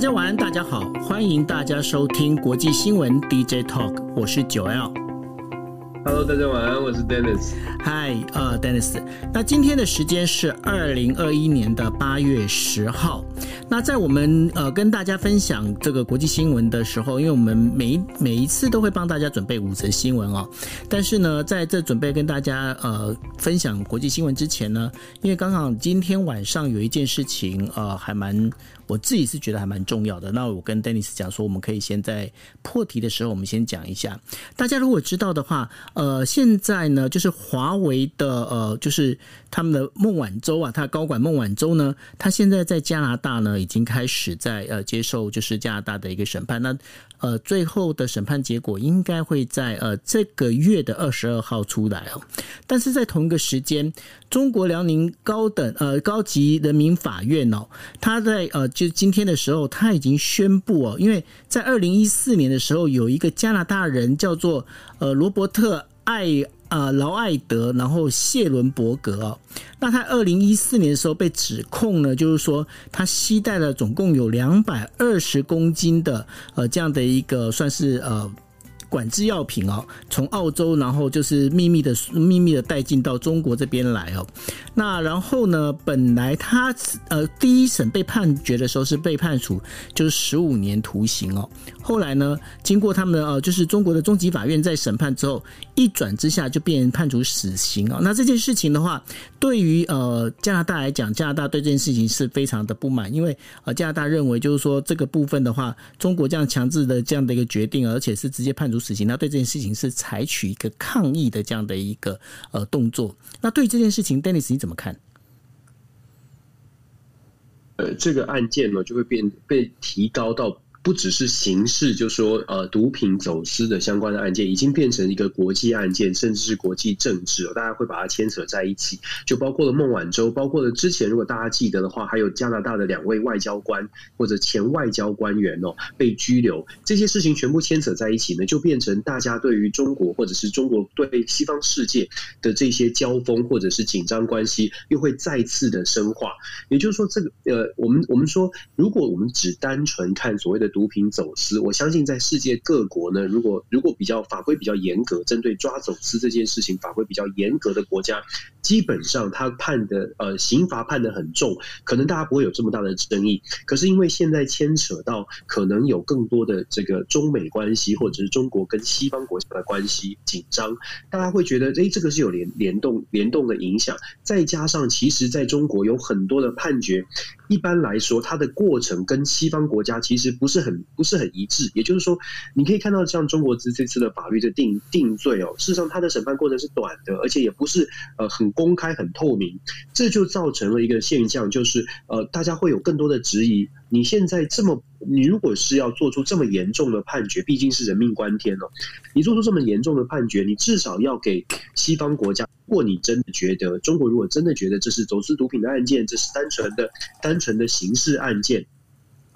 大家晚安，大家好，欢迎大家收听国际新闻 DJ Talk，我是九 L。Hello，大家晚安，我是 Dennis。Hi，呃，Dennis。那今天的时间是二零二一年的八月十号。那在我们呃跟大家分享这个国际新闻的时候，因为我们每一每一次都会帮大家准备五则新闻哦。但是呢，在这准备跟大家呃分享国际新闻之前呢，因为刚好今天晚上有一件事情呃还蛮。我自己是觉得还蛮重要的。那我跟 Dennis 讲说，我们可以先在破题的时候，我们先讲一下。大家如果知道的话，呃，现在呢，就是华为的呃，就是他们的孟晚舟啊，他高管孟晚舟呢，他现在在加拿大呢，已经开始在呃接受就是加拿大的一个审判。那呃，最后的审判结果应该会在呃这个月的二十二号出来哦。但是在同一个时间，中国辽宁高等呃高级人民法院哦，他在呃就今天的时候，他已经宣布哦，因为在二零一四年的时候，有一个加拿大人叫做呃罗伯特艾。呃，劳艾德，然后谢伦伯格哦，那他二零一四年的时候被指控呢，就是说他携带了总共有两百二十公斤的呃这样的一个算是呃。管制药品哦，从澳洲然后就是秘密的秘密的带进到中国这边来哦。那然后呢，本来他呃第一审被判决的时候是被判处就是十五年徒刑哦。后来呢，经过他们的呃就是中国的中级法院在审判之后，一转之下就变判处死刑哦。那这件事情的话，对于呃加拿大来讲，加拿大对这件事情是非常的不满，因为呃加拿大认为就是说这个部分的话，中国这样强制的这样的一个决定，而且是直接判处。死刑，那对这件事情是采取一个抗议的这样的一个呃动作。那对这件事情，Dennis 你怎么看？呃，这个案件呢，就会变被提高到。不只是刑事，就说呃毒品走私的相关的案件，已经变成一个国际案件，甚至是国际政治哦。大家会把它牵扯在一起，就包括了孟晚舟，包括了之前如果大家记得的话，还有加拿大的两位外交官或者前外交官员哦被拘留，这些事情全部牵扯在一起呢，就变成大家对于中国或者是中国对西方世界的这些交锋或者是紧张关系又会再次的深化。也就是说，这个呃，我们我们说，如果我们只单纯看所谓的毒品走私，我相信在世界各国呢，如果如果比较法规比较严格，针对抓走私这件事情法规比较严格的国家，基本上他判的呃刑罚判的很重，可能大家不会有这么大的争议。可是因为现在牵扯到可能有更多的这个中美关系，或者是中国跟西方国家的关系紧张，大家会觉得诶，这个是有联联动联动的影响。再加上其实在中国有很多的判决，一般来说它的过程跟西方国家其实不是。很不是很一致，也就是说，你可以看到像中国这这次的法律的定定罪哦，事实上它的审判过程是短的，而且也不是呃很公开很透明，这就造成了一个现象，就是呃大家会有更多的质疑。你现在这么，你如果是要做出这么严重的判决，毕竟是人命关天哦，你做出这么严重的判决，你至少要给西方国家，如果你真的觉得中国如果真的觉得这是走私毒品的案件，这是单纯的单纯的刑事案件。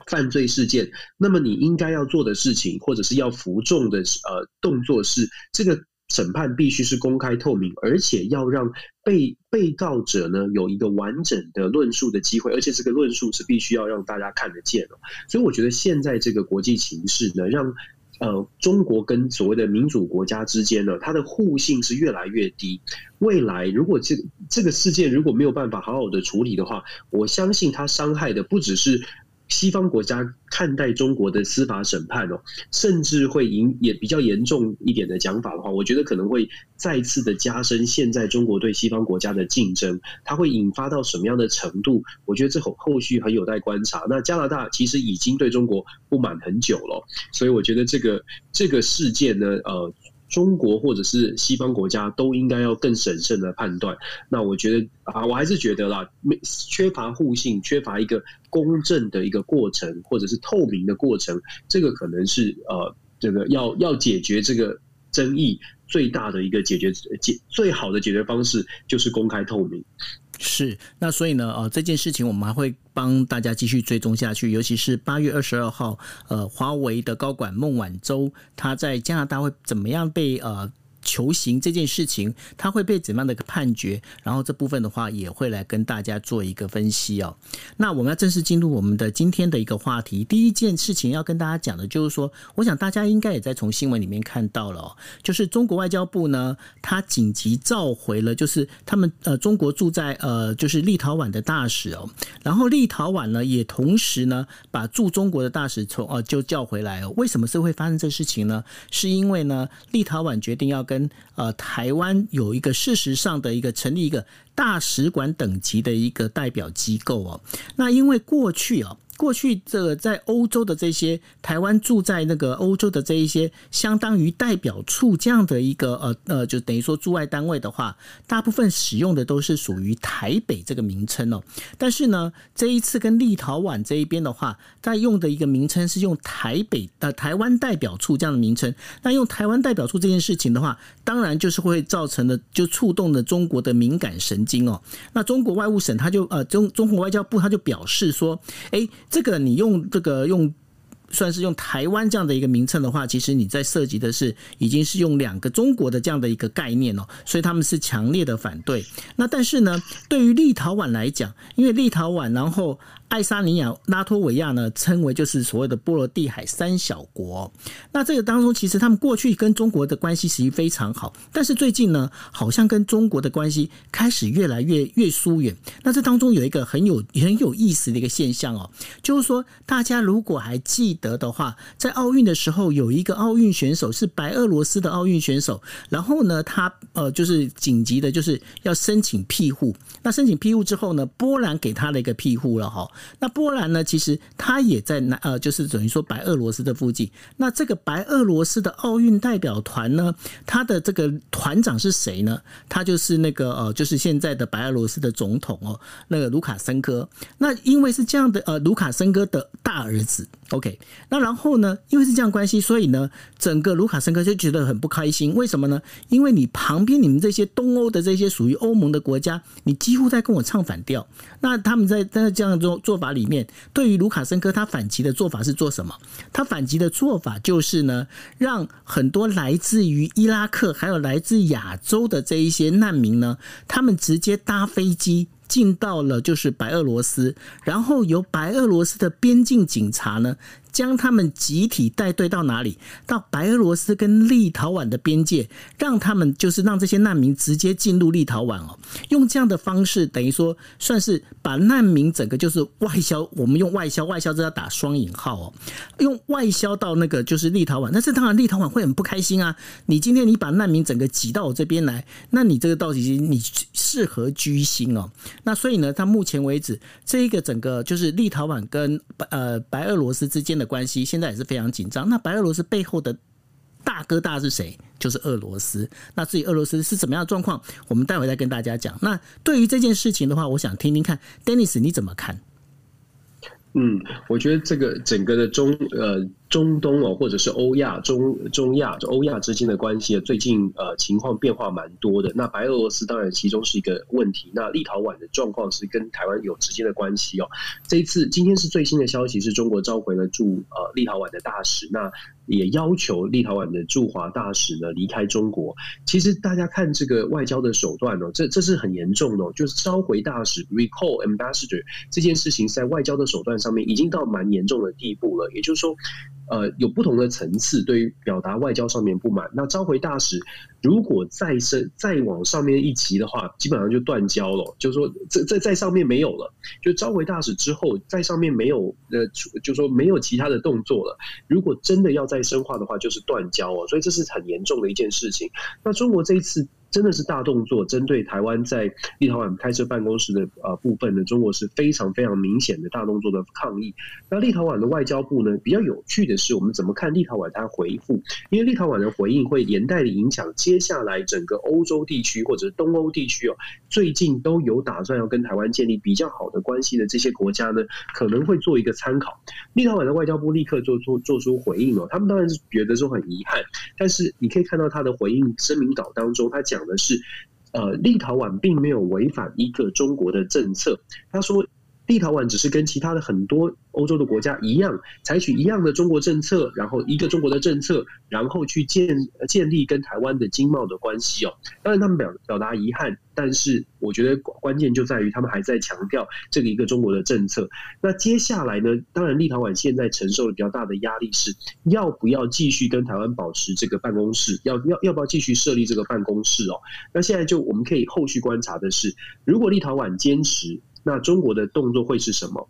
犯罪事件，那么你应该要做的事情，或者是要服众的呃动作是，这个审判必须是公开透明，而且要让被被告者呢有一个完整的论述的机会，而且这个论述是必须要让大家看得见的。所以我觉得现在这个国际情势呢，让呃中国跟所谓的民主国家之间呢，它的互信是越来越低。未来如果这这个事件如果没有办法好好的处理的话，我相信它伤害的不只是。西方国家看待中国的司法审判哦，甚至会引也比较严重一点的讲法的话，我觉得可能会再次的加深现在中国对西方国家的竞争，它会引发到什么样的程度？我觉得这后后续很有待观察。那加拿大其实已经对中国不满很久了，所以我觉得这个这个事件呢，呃。中国或者是西方国家都应该要更审慎的判断。那我觉得啊，我还是觉得啦，没缺乏互信，缺乏一个公正的一个过程，或者是透明的过程，这个可能是呃，这个要要解决这个争议最大的一个解决解最好的解决方式就是公开透明。是，那所以呢，呃，这件事情我们还会帮大家继续追踪下去，尤其是八月二十二号，呃，华为的高管孟晚舟他在加拿大会怎么样被呃。求刑这件事情，他会被怎么样的一个判决？然后这部分的话，也会来跟大家做一个分析哦。那我们要正式进入我们的今天的一个话题。第一件事情要跟大家讲的，就是说，我想大家应该也在从新闻里面看到了哦，就是中国外交部呢，他紧急召回了，就是他们呃中国驻在呃就是立陶宛的大使哦，然后立陶宛呢也同时呢把驻中国的大使从呃就叫回来哦。为什么是会发生这事情呢？是因为呢立陶宛决定要跟跟呃台湾有一个事实上的一个成立一个大使馆等级的一个代表机构哦，那因为过去哦。过去这个在欧洲的这些台湾住在那个欧洲的这一些相当于代表处这样的一个呃呃，就等于说驻外单位的话，大部分使用的都是属于台北这个名称哦。但是呢，这一次跟立陶宛这一边的话，在用的一个名称是用台北呃台湾代表处这样的名称。那用台湾代表处这件事情的话，当然就是会造成的就触动了中国的敏感神经哦。那中国外务省他就呃中中国外交部他就表示说，哎。这个你用这个用。算是用台湾这样的一个名称的话，其实你在涉及的是已经是用两个中国的这样的一个概念哦，所以他们是强烈的反对。那但是呢，对于立陶宛来讲，因为立陶宛然后爱沙尼亚、拉脱维亚呢，称为就是所谓的波罗的海三小国。那这个当中，其实他们过去跟中国的关系实际非常好，但是最近呢，好像跟中国的关系开始越来越越疏远。那这当中有一个很有很有意思的一个现象哦，就是说大家如果还记得。的话，在奥运的时候，有一个奥运选手是白俄罗斯的奥运选手，然后呢，他呃就是紧急的，就是要申请庇护。那申请庇护之后呢，波兰给他了一个庇护了哈。那波兰呢，其实他也在南呃，就是等于说白俄罗斯的附近。那这个白俄罗斯的奥运代表团呢，他的这个团长是谁呢？他就是那个呃，就是现在的白俄罗斯的总统哦，那个卢卡申科。那因为是这样的呃，卢卡申科的大儿子。OK。那然后呢？因为是这样关系，所以呢，整个卢卡申科就觉得很不开心。为什么呢？因为你旁边你们这些东欧的这些属于欧盟的国家，你几乎在跟我唱反调。那他们在在这样做做法里面，对于卢卡申科他反击的做法是做什么？他反击的做法就是呢，让很多来自于伊拉克还有来自亚洲的这一些难民呢，他们直接搭飞机。进到了就是白俄罗斯，然后由白俄罗斯的边境警察呢，将他们集体带队到哪里？到白俄罗斯跟立陶宛的边界，让他们就是让这些难民直接进入立陶宛哦。用这样的方式，等于说算是把难民整个就是外销。我们用外销，外销这要打双引号哦，用外销到那个就是立陶宛。但是当然立陶宛会很不开心啊！你今天你把难民整个挤到我这边来，那你这个到底你适合居心哦？那所以呢，到目前为止，这一个整个就是立陶宛跟呃白俄罗斯之间的关系，现在也是非常紧张。那白俄罗斯背后的大哥大是谁？就是俄罗斯。那至于俄罗斯是什么样的状况，我们待会再跟大家讲。那对于这件事情的话，我想听听看，Dennis 你怎么看？嗯，我觉得这个整个的中呃。中东哦，或者是欧亚、中中亚、欧亚之间的关系，最近呃情况变化蛮多的。那白俄罗斯当然其中是一个问题。那立陶宛的状况是跟台湾有直接的关系哦。这一次今天是最新的消息，是中国召回了驻呃立陶宛的大使，那也要求立陶宛的驻华大使呢离开中国。其实大家看这个外交的手段哦，这这是很严重的哦，就是召回大使 （recall ambassador） 这件事情在外交的手段上面已经到蛮严重的地步了。也就是说。呃，有不同的层次，对于表达外交上面不满。那召回大使如果再升再往上面一级的话，基本上就断交了。就是说，在在在上面没有了，就召回大使之后，在上面没有呃，就说没有其他的动作了。如果真的要再深化的话，就是断交哦。所以这是很严重的一件事情。那中国这一次。真的是大动作，针对台湾在立陶宛开设办公室的呃部分呢，中国是非常非常明显的大动作的抗议。那立陶宛的外交部呢，比较有趣的是，我们怎么看立陶宛它回复？因为立陶宛的回应会连带的影响接下来整个欧洲地区或者东欧地区哦，最近都有打算要跟台湾建立比较好的关系的这些国家呢，可能会做一个参考。立陶宛的外交部立刻做出做出回应哦，他们当然是觉得说很遗憾，但是你可以看到他的回应声明稿当中，他讲的是，呃，立陶宛并没有违反一个中国的政策。他说，立陶宛只是跟其他的很多欧洲的国家一样，采取一样的中国政策，然后一个中国的政策，然后去建建立跟台湾的经贸的关系哦。当然，他们表表达遗憾，但是我觉得关键就在于他们还在强调这个一个中国的政策。那接下来呢？当然，立陶宛现在承受了比较大的压力是要不要继续跟台湾保持这个办公室，要要要不要继续设立这个办公室哦？那现在就我们可以后续观察的是，如果立陶宛坚持，那中国的动作会是什么？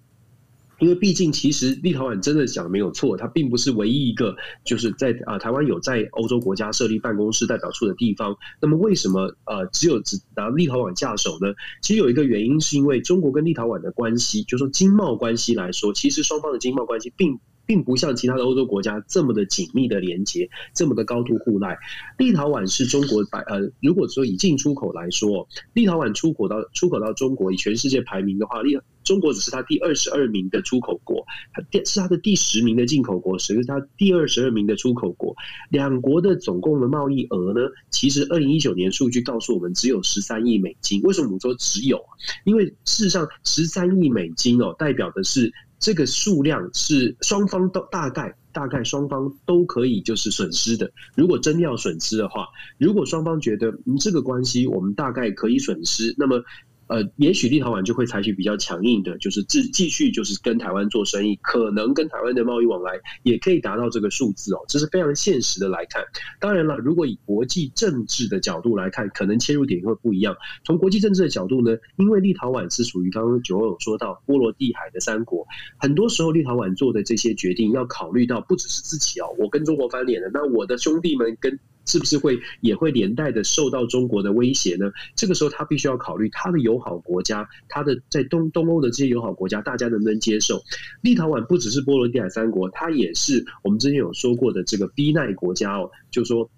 因为毕竟，其实立陶宛真的讲没有错，它并不是唯一一个就是在啊台湾有在欧洲国家设立办公室代表处的地方。那么为什么呃只有只拿立陶宛下手呢？其实有一个原因，是因为中国跟立陶宛的关系，就说经贸关系来说，其实双方的经贸关系并并不像其他的欧洲国家这么的紧密的连接，这么的高度互赖。立陶宛是中国百呃，如果说以进出口来说，立陶宛出口到出口到中国，以全世界排名的话，立中国只是它第二十二名的出口国，它第是它的第十名的进口国，实是它第二十二名的出口国。两国的总共的贸易额呢，其实二零一九年数据告诉我们只有十三亿美金。为什么我们说只有？因为事实上十三亿美金哦，代表的是这个数量是双方都大概大概双方都可以就是损失的。如果真要损失的话，如果双方觉得嗯这个关系我们大概可以损失，那么。呃，也许立陶宛就会采取比较强硬的，就是继继续就是跟台湾做生意，可能跟台湾的贸易往来也可以达到这个数字哦，这是非常现实的来看。当然了，如果以国际政治的角度来看，可能切入点会不一样。从国际政治的角度呢，因为立陶宛是属于刚刚九欧有说到波罗的海的三国，很多时候立陶宛做的这些决定要考虑到不只是自己哦，我跟中国翻脸了，那我的兄弟们跟。是不是会也会连带的受到中国的威胁呢？这个时候他必须要考虑他的友好国家，他的在东东欧的这些友好国家，大家能不能接受？立陶宛不只是波罗的海三国，它也是我们之前有说过的这个逼奈国家哦，就说。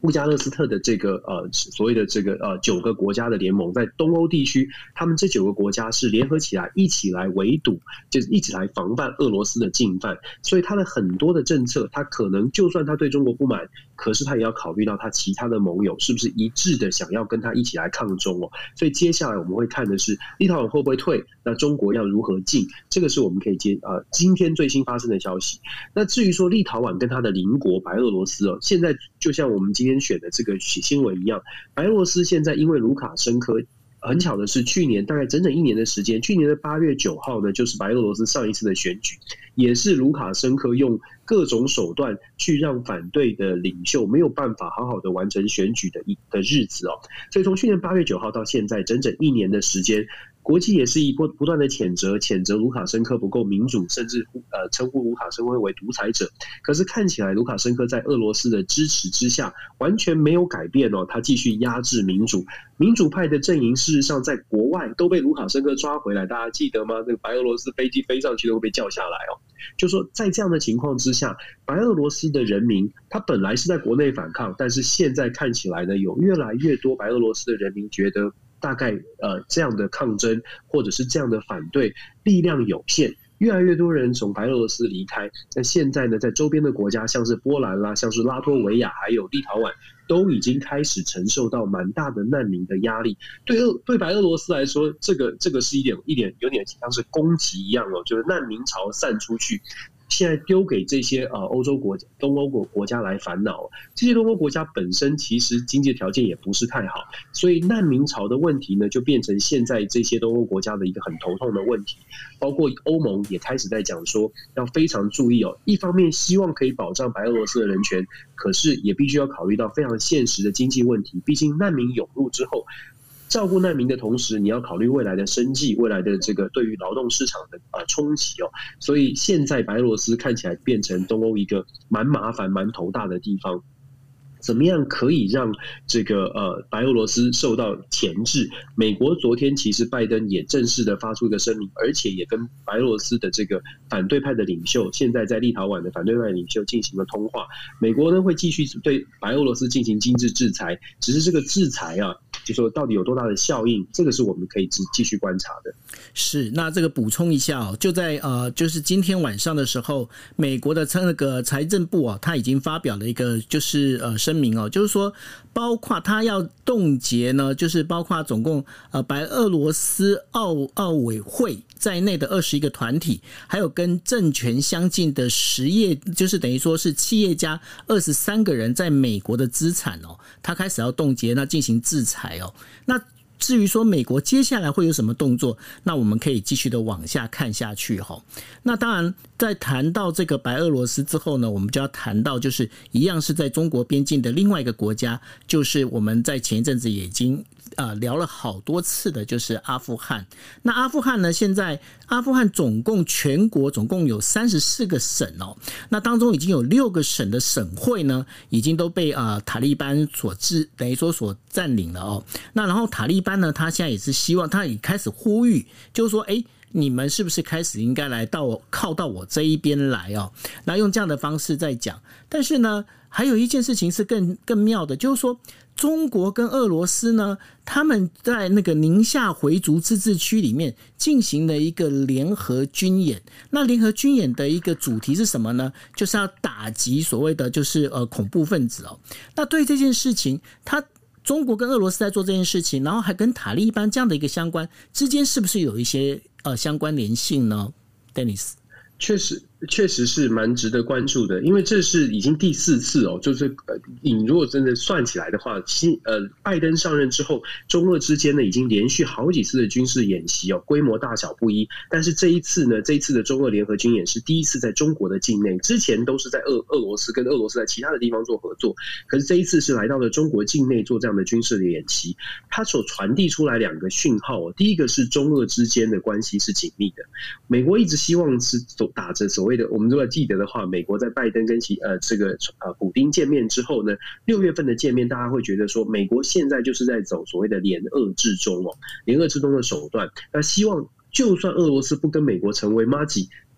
布加勒斯特的这个呃所谓的这个呃九个国家的联盟，在东欧地区，他们这九个国家是联合起来一起来围堵，就是一起来防范俄罗斯的进犯。所以他的很多的政策，他可能就算他对中国不满，可是他也要考虑到他其他的盟友是不是一致的想要跟他一起来抗中哦。所以接下来我们会看的是立陶宛会不会退，那中国要如何进，这个是我们可以接呃今天最新发生的消息。那至于说立陶宛跟他的邻国白俄罗斯哦，现在就像我们今选的这个新闻一样，白俄罗斯现在因为卢卡申科，很巧的是，去年大概整整一年的时间，去年的八月九号呢，就是白俄罗斯上一次的选举，也是卢卡申科用各种手段去让反对的领袖没有办法好好的完成选举的一的日子哦。所以从去年八月九号到现在，整整一年的时间。国际也是一波不断的谴责，谴责卢卡申科不够民主，甚至呃称呼卢卡申科为独裁者。可是看起来卢卡申科在俄罗斯的支持之下，完全没有改变哦，他继续压制民主。民主派的阵营事实上在国外都被卢卡申科抓回来，大家记得吗？那个白俄罗斯飞机飞上去都会被叫下来哦。就说在这样的情况之下，白俄罗斯的人民他本来是在国内反抗，但是现在看起来呢，有越来越多白俄罗斯的人民觉得。大概呃这样的抗争或者是这样的反对力量有限，越来越多人从白俄罗斯离开。那现在呢，在周边的国家，像是波兰啦，像是拉脱维亚，还有立陶宛，都已经开始承受到蛮大的难民的压力。对俄对白俄罗斯来说，这个这个是一点一点有点像是攻击一样哦，就是难民潮散出去。现在丢给这些呃欧洲国、东欧国国家来烦恼，这些东欧国家本身其实经济条件也不是太好，所以难民潮的问题呢，就变成现在这些东欧国家的一个很头痛的问题。包括欧盟也开始在讲说，要非常注意哦。一方面希望可以保障白俄罗斯的人权，可是也必须要考虑到非常现实的经济问题。毕竟难民涌入之后。照顾难民的同时，你要考虑未来的生计，未来的这个对于劳动市场的呃冲击哦。所以现在白俄罗斯看起来变成东欧一个蛮麻烦、蛮头大的地方。怎么样可以让这个呃白俄罗斯受到钳制？美国昨天其实拜登也正式的发出一个声明，而且也跟白俄罗斯的这个反对派的领袖，现在在立陶宛的反对派领袖进行了通话。美国呢会继续对白俄罗斯进行经济制裁，只是这个制裁啊，就说到底有多大的效应，这个是我们可以继继续观察的。是，那这个补充一下哦，就在呃，就是今天晚上的时候，美国的那个财政部啊，他已经发表了一个就是呃。声明哦，就是说，包括他要冻结呢，就是包括总共呃白俄罗斯奥奥委会在内的二十一个团体，还有跟政权相近的实业，就是等于说是企业家二十三个人在美国的资产哦，他开始要冻结，那进行制裁哦，那。至于说美国接下来会有什么动作，那我们可以继续的往下看下去哈。那当然，在谈到这个白俄罗斯之后呢，我们就要谈到就是一样是在中国边境的另外一个国家，就是我们在前一阵子已经。呃，聊了好多次的，就是阿富汗。那阿富汗呢？现在阿富汗总共全国总共有三十四个省哦。那当中已经有六个省的省会呢，已经都被呃塔利班所治，等于说所占领了哦。那然后塔利班呢，他现在也是希望，他也开始呼吁，就是说，哎，你们是不是开始应该来到靠到我这一边来哦？那用这样的方式在讲。但是呢，还有一件事情是更更妙的，就是说。中国跟俄罗斯呢，他们在那个宁夏回族自治区里面进行了一个联合军演。那联合军演的一个主题是什么呢？就是要打击所谓的就是呃恐怖分子哦。那对这件事情，他中国跟俄罗斯在做这件事情，然后还跟塔利班这样的一个相关之间，是不是有一些呃相关联性呢？Dennis，确实。确实是蛮值得关注的，因为这是已经第四次哦，就是呃，你如果真的算起来的话，新呃，拜登上任之后，中俄之间呢已经连续好几次的军事演习哦，规模大小不一。但是这一次呢，这一次的中俄联合军演是第一次在中国的境内，之前都是在俄俄罗斯跟俄罗斯在其他的地方做合作，可是这一次是来到了中国境内做这样的军事的演习，它所传递出来两个讯号哦，第一个是中俄之间的关系是紧密的，美国一直希望是走打着走谓的，我们如果记得的话，美国在拜登跟其呃这个呃普丁见面之后呢，六月份的见面，大家会觉得说，美国现在就是在走所谓的联俄制中哦，联俄制中的手段，那希望就算俄罗斯不跟美国成为马。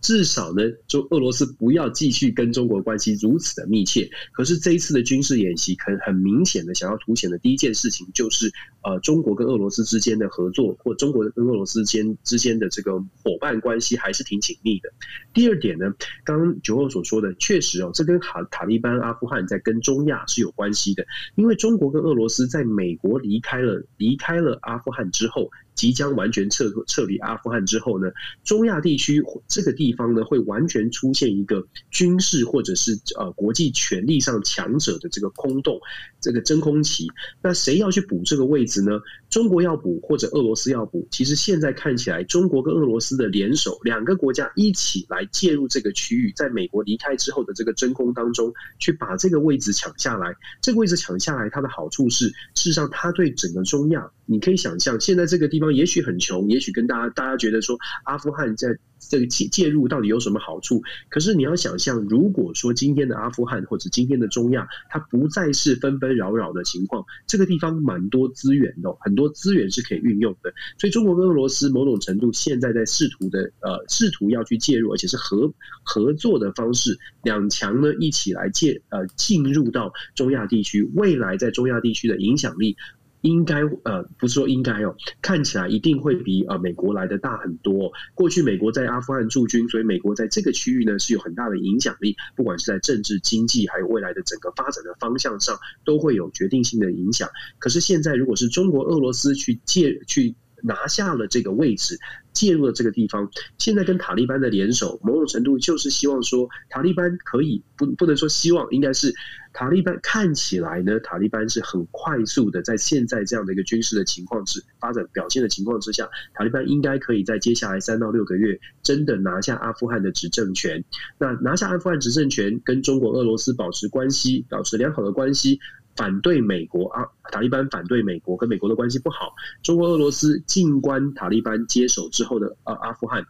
至少呢，就俄罗斯不要继续跟中国关系如此的密切。可是这一次的军事演习，很很明显的想要凸显的第一件事情，就是呃，中国跟俄罗斯之间的合作，或中国跟俄罗斯间之间的这个伙伴关系还是挺紧密的。第二点呢，刚刚九号所说的，确实哦，这跟塔塔利班、阿富汗在跟中亚是有关系的，因为中国跟俄罗斯在美国离开了离开了阿富汗之后。即将完全撤撤离阿富汗之后呢，中亚地区这个地方呢，会完全出现一个军事或者是呃国际权力上强者的这个空洞，这个真空期。那谁要去补这个位置呢？中国要补或者俄罗斯要补？其实现在看起来，中国跟俄罗斯的联手，两个国家一起来介入这个区域，在美国离开之后的这个真空当中，去把这个位置抢下来。这个位置抢下来，它的好处是，事实上它对整个中亚，你可以想象，现在这个地方。也许很穷，也许跟大家大家觉得说，阿富汗在这个介介入到底有什么好处？可是你要想象，如果说今天的阿富汗或者今天的中亚，它不再是纷纷扰扰的情况，这个地方蛮多资源的，很多资源是可以运用的。所以中国跟俄罗斯某种程度现在在试图的呃试图要去介入，而且是合合作的方式，两强呢一起来介呃进入到中亚地区，未来在中亚地区的影响力。应该呃不是说应该哦，看起来一定会比呃美国来的大很多。过去美国在阿富汗驻军，所以美国在这个区域呢是有很大的影响力，不管是在政治、经济，还有未来的整个发展的方向上，都会有决定性的影响。可是现在如果是中国、俄罗斯去借去拿下了这个位置。介入了这个地方，现在跟塔利班的联手，某种程度就是希望说，塔利班可以不不能说希望，应该是塔利班看起来呢，塔利班是很快速的，在现在这样的一个军事的情况之发展表现的情况之下，塔利班应该可以在接下来三到六个月真的拿下阿富汗的执政权。那拿下阿富汗执政权，跟中国、俄罗斯保持关系，保持良好的关系。反对美国啊，塔利班反对美国，跟美国的关系不好。中国、俄罗斯静观塔利班接手之后的呃阿富汗，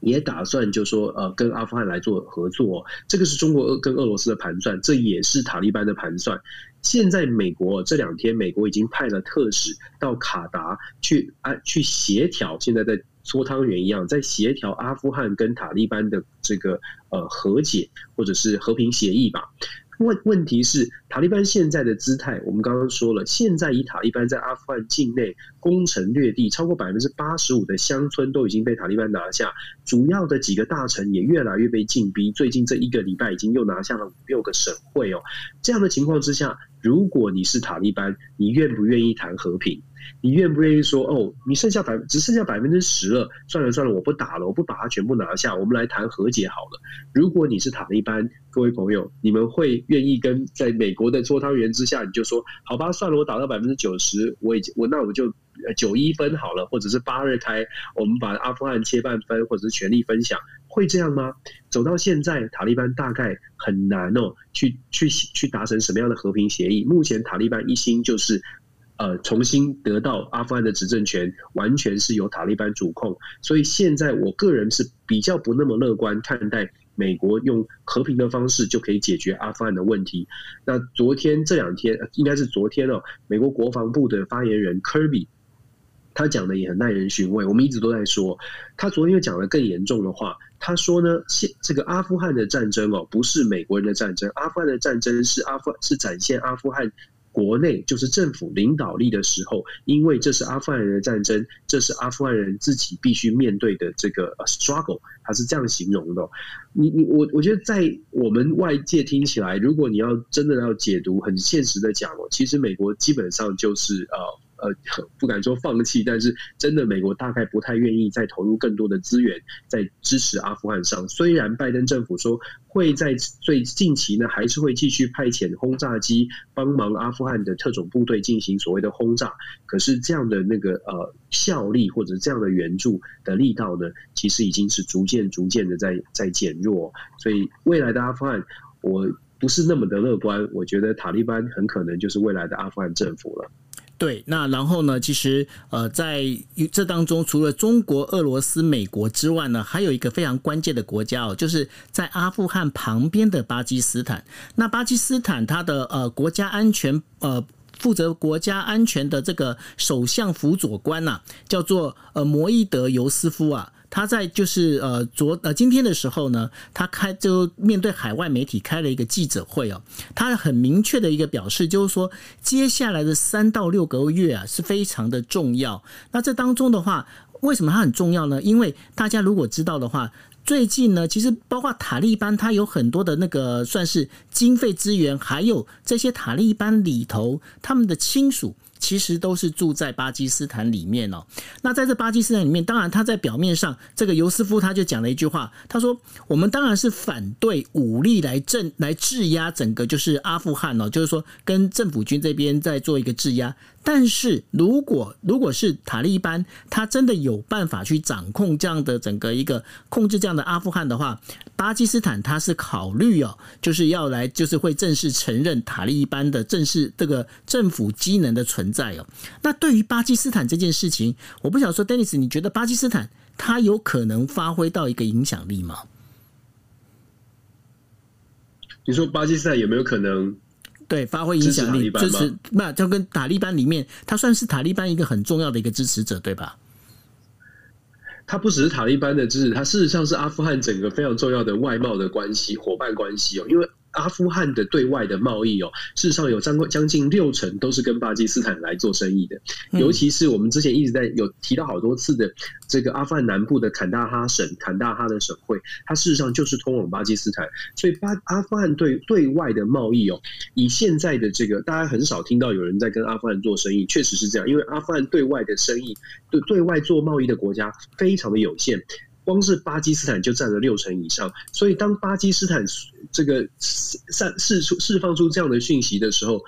也打算就说呃跟阿富汗来做合作，这个是中国跟俄罗斯的盘算，这也是塔利班的盘算。现在美国这两天，美国已经派了特使到卡达去啊去协调，现在在搓汤圆一样，在协调阿富汗跟塔利班的这个呃和解或者是和平协议吧。问问题是，塔利班现在的姿态，我们刚刚说了，现在以塔利班在阿富汗境内攻城略地，超过百分之八十五的乡村都已经被塔利班拿下，主要的几个大城也越来越被进逼。最近这一个礼拜，已经又拿下了五六个省会哦。这样的情况之下，如果你是塔利班，你愿不愿意谈和平？你愿不愿意说哦？你剩下百只剩下百分之十了，算了算了，我不打了，我不把它全部拿下，我们来谈和解好了。如果你是塔利班，各位朋友，你们会愿意跟在美国的搓汤圆之下，你就说好吧，算了，我打到百分之九十，我已经我那我就九一分好了，或者是八二开，我们把阿富汗切半分，或者是权力分享，会这样吗？走到现在，塔利班大概很难哦，去去去达成什么样的和平协议？目前塔利班一心就是。呃，重新得到阿富汗的执政权，完全是由塔利班主控。所以现在我个人是比较不那么乐观看待美国用和平的方式就可以解决阿富汗的问题。那昨天这两天，应该是昨天哦，美国国防部的发言人 Kirby，他讲的也很耐人寻味。我们一直都在说，他昨天又讲了更严重的话。他说呢，现这个阿富汗的战争哦，不是美国人的战争，阿富汗的战争是阿富是展现阿富汗。国内就是政府领导力的时候，因为这是阿富汗人的战争，这是阿富汗人自己必须面对的这个 struggle，他是这样形容的。你你我我觉得在我们外界听起来，如果你要真的要解读，很现实的讲哦，其实美国基本上就是呃。呃，不敢说放弃，但是真的，美国大概不太愿意再投入更多的资源在支持阿富汗上。虽然拜登政府说会在最近期呢，还是会继续派遣轰炸机帮忙阿富汗的特种部队进行所谓的轰炸，可是这样的那个呃效力或者这样的援助的力道呢，其实已经是逐渐逐渐的在在减弱。所以未来的阿富汗，我不是那么的乐观。我觉得塔利班很可能就是未来的阿富汗政府了。对，那然后呢？其实呃，在这当中，除了中国、俄罗斯、美国之外呢，还有一个非常关键的国家哦，就是在阿富汗旁边的巴基斯坦。那巴基斯坦它的呃国家安全呃负责国家安全的这个首相辅佐官呐、叫做呃摩伊德·尤斯夫啊。他在就是呃昨呃今天的时候呢，他开就面对海外媒体开了一个记者会哦，他很明确的一个表示就是说，接下来的三到六个月啊是非常的重要。那这当中的话，为什么它很重要呢？因为大家如果知道的话，最近呢，其实包括塔利班，它有很多的那个算是经费资源，还有这些塔利班里头他们的亲属。其实都是住在巴基斯坦里面哦。那在这巴基斯坦里面，当然他在表面上，这个尤斯夫他就讲了一句话，他说：“我们当然是反对武力来镇来制压整个就是阿富汗哦，就是说跟政府军这边在做一个制压。”但是如果如果是塔利班，他真的有办法去掌控这样的整个一个控制这样的阿富汗的话，巴基斯坦他是考虑哦，就是要来就是会正式承认塔利班的正式这个政府机能的存在哦。那对于巴基斯坦这件事情，我不想说，Dennis，你觉得巴基斯坦他有可能发挥到一个影响力吗？你说巴基斯坦有没有可能？对，发挥影响力，支持那就跟塔利班里面，他算是塔利班一个很重要的一个支持者，对吧？他不只是塔利班的支持，他事实上是阿富汗整个非常重要的外贸的关系、伙伴关系哦，因为。阿富汗的对外的贸易哦，事实上有将将近六成都是跟巴基斯坦来做生意的，尤其是我们之前一直在有提到好多次的这个阿富汗南部的坎大哈省、坎大哈的省会，它事实上就是通往巴基斯坦，所以巴阿富汗对对外的贸易哦，以现在的这个大家很少听到有人在跟阿富汗做生意，确实是这样，因为阿富汗对外的生意对对外做贸易的国家非常的有限。光是巴基斯坦就占了六成以上，所以当巴基斯坦这个散释出释放出这样的讯息的时候，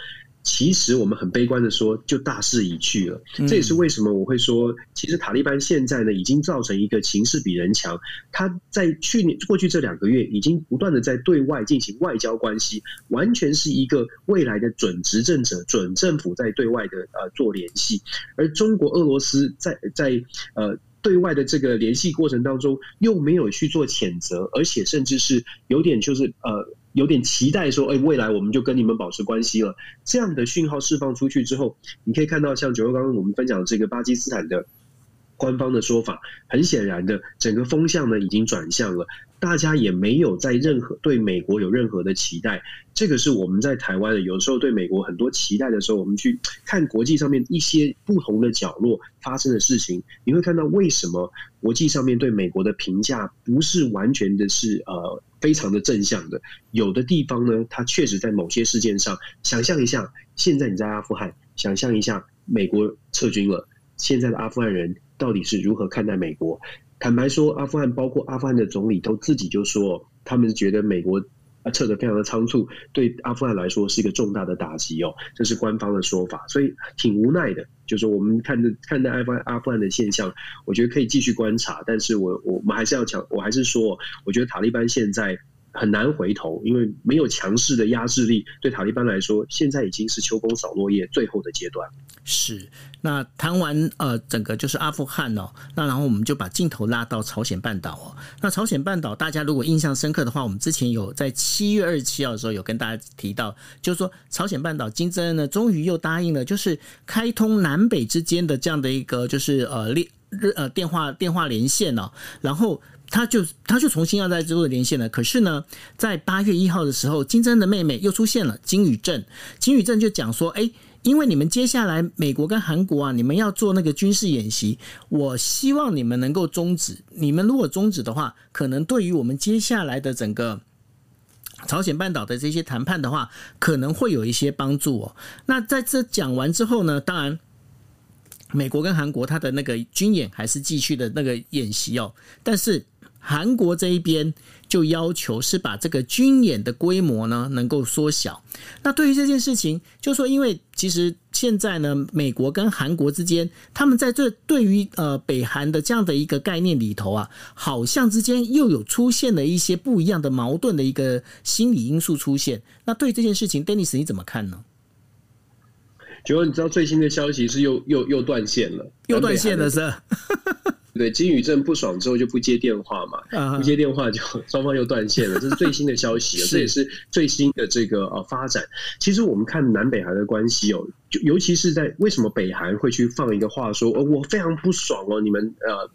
其实我们很悲观的说，就大势已去了。这也是为什么我会说，其实塔利班现在呢，已经造成一个形势比人强。他在去年过去这两个月，已经不断的在对外进行外交关系，完全是一个未来的准执政者、准政府在对外的呃做联系，而中国、俄罗斯在在呃。对外的这个联系过程当中，又没有去做谴责，而且甚至是有点就是呃有点期待说，哎，未来我们就跟你们保持关系了。这样的讯号释放出去之后，你可以看到像九月刚刚我们分享的这个巴基斯坦的。官方的说法，很显然的，整个风向呢已经转向了，大家也没有在任何对美国有任何的期待。这个是我们在台湾的，有时候对美国很多期待的时候，我们去看国际上面一些不同的角落发生的事情，你会看到为什么国际上面对美国的评价不是完全的是呃非常的正向的。有的地方呢，它确实在某些事件上，想象一下，现在你在阿富汗，想象一下美国撤军了，现在的阿富汗人。到底是如何看待美国？坦白说，阿富汗包括阿富汗的总理都自己就说，他们觉得美国撤得非常的仓促，对阿富汗来说是一个重大的打击哦，这是官方的说法，所以挺无奈的。就是我们看着看待阿富汗阿富汗的现象，我觉得可以继续观察，但是我我们还是要强，我还是说，我觉得塔利班现在。很难回头，因为没有强势的压制力。对塔利班来说，现在已经是秋风扫落叶最后的阶段。是，那谈完呃整个就是阿富汗哦，那然后我们就把镜头拉到朝鲜半岛哦。那朝鲜半岛大家如果印象深刻的话，我们之前有在七月二十七号的时候有跟大家提到，就是说朝鲜半岛金正恩呢终于又答应了，就是开通南北之间的这样的一个就是呃连呃电话电话连线哦，然后。他就他就重新要在这做连线了，可是呢，在八月一号的时候，金正的妹妹又出现了金宇正，金宇正就讲说，哎，因为你们接下来美国跟韩国啊，你们要做那个军事演习，我希望你们能够终止。你们如果终止的话，可能对于我们接下来的整个朝鲜半岛的这些谈判的话，可能会有一些帮助哦。那在这讲完之后呢，当然。美国跟韩国，他的那个军演还是继续的那个演习哦，但是韩国这一边就要求是把这个军演的规模呢能够缩小。那对于这件事情，就说因为其实现在呢，美国跟韩国之间，他们在这对于呃北韩的这样的一个概念里头啊，好像之间又有出现了一些不一样的矛盾的一个心理因素出现。那对于这件事情，Dennis 你怎么看呢？结果你知道最新的消息是又又又断线了，又断线了是？对，金宇镇不爽之后就不接电话嘛，不接电话就 双方又断线了，这是最新的消息，这也是最新的这个呃发展。其实我们看南北韩的关系哦，就尤其是在为什么北韩会去放一个话说，哦，我非常不爽哦，你们呃。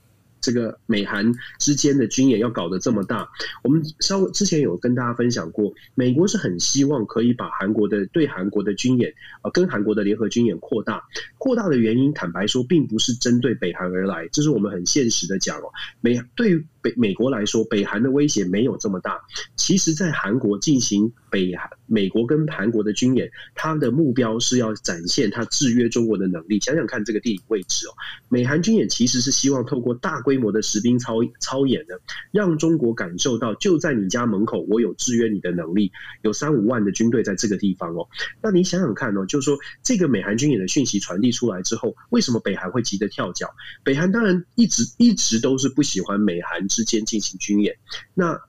这个美韩之间的军演要搞得这么大，我们稍微之前有跟大家分享过，美国是很希望可以把韩国的对韩国的军演，呃，跟韩国的联合军演扩大。扩大的原因，坦白说，并不是针对北韩而来，这是我们很现实的讲哦。美对北美国来说，北韩的威胁没有这么大。其实，在韩国进行北韩美国跟韩国的军演，它的目标是要展现它制约中国的能力。想想看这个地理位置哦，美韩军演其实是希望透过大规模的实兵操操演的，让中国感受到就在你家门口，我有制约你的能力。有三五万的军队在这个地方哦。那你想想看哦，就是说这个美韩军演的讯息传递出来之后，为什么北韩会急得跳脚？北韩当然一直一直都是不喜欢美韩。之间进行军演，那